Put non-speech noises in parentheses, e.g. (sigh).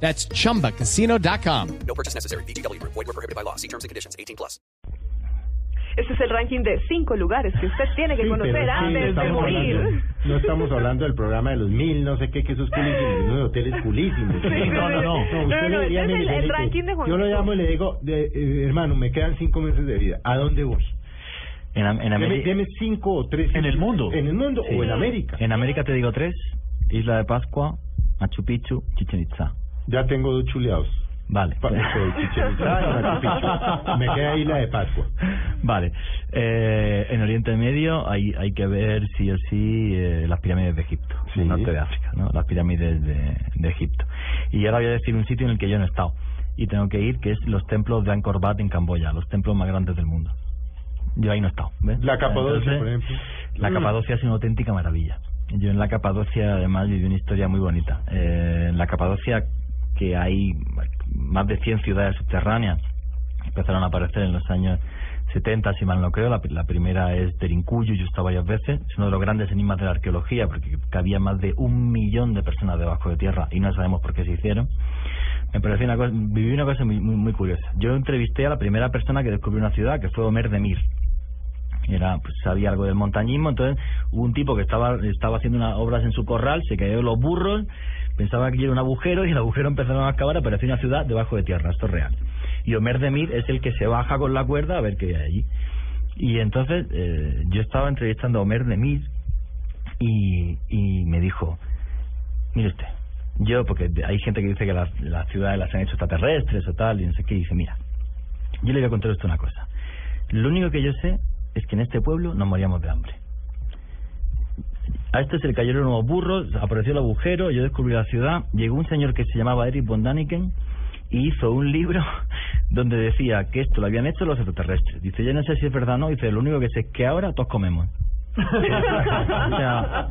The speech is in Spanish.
That's chumbacasino.com. No purchase necessary. BGW. Void were prohibited by law. See terms and conditions. 18 plus. Este es el ranking de cinco lugares que usted tiene que Sí, conocer antes de estamos morir. hablando- no estamos hablando del programa de los mil, no sé qué, que esos culísimos, unos hoteles culísimos. Sí, no, no, no. no, usted no, diría, este es el- el ranking de Juan Yo lo llamo y le digo, de, eh, hermano, me quedan cinco meses de vida. ¿A dónde voy? En, en Deme, América. deme cinco o tres. En el mundo. En el mundo Sí. o en América. En América te digo tres: Isla de Pascua, Machu Picchu, Chichen Itza. Ya tengo dos chuleados. Vale. Me queda Isla de Pascua. Vale. Eh, en Oriente Medio hay, hay que ver sí o sí eh, las pirámides de Egipto, Sí. el norte de África, ¿no? Las pirámides de, de Egipto. Y ahora voy a decir un sitio en el que yo no he estado y tengo que ir, que es los templos de Angkor Wat en Camboya, los templos más grandes del mundo. Yo ahí no he estado. ¿ves? La Capadocia, Entonces, por ejemplo. La Mm. Capadocia es una auténtica maravilla. Yo en la Capadocia además viví una historia muy bonita. Eh, en la Capadocia que hay más de 100 ciudades subterráneas empezaron a aparecer en los años 70, si mal no creo. La, la primera es Terincuyo, yo he estado varias veces. Es uno de los grandes enigmas de la arqueología porque había más de un millón de personas debajo de tierra y no sabemos por qué se hicieron. Me pareció una cosa, viví una cosa muy, muy, curiosa. Yo entrevisté a la primera persona que descubrió una ciudad, que fue Omer Demir era pues sabía algo del montañismo entonces hubo un tipo que estaba estaba haciendo unas obras en su corral se cayó los burros pensaba que era un agujero y el agujero empezaron a excavar apareció una ciudad debajo de tierra esto es real. Y Omer Demir es el que se baja con la cuerda a ver qué hay allí. Y entonces eh, yo estaba entrevistando a Omer Demir y, y me dijo mire usted yo porque hay gente que dice que las, ciudades las han hecho extraterrestres o tal y no sé qué y dice mira yo le voy a contar usted una cosa. Lo único que yo sé es que en este pueblo nos moríamos de hambre. A este se le cayeron unos burros, apareció el agujero, yo descubrí la ciudad, llegó un señor que se llamaba Eric von Daniken y hizo un libro (laughs) donde decía que esto lo habían hecho los extraterrestres. Dice, yo no sé si es verdad o no, dice, lo único que sé es que ahora todos comemos. (laughs) o sea,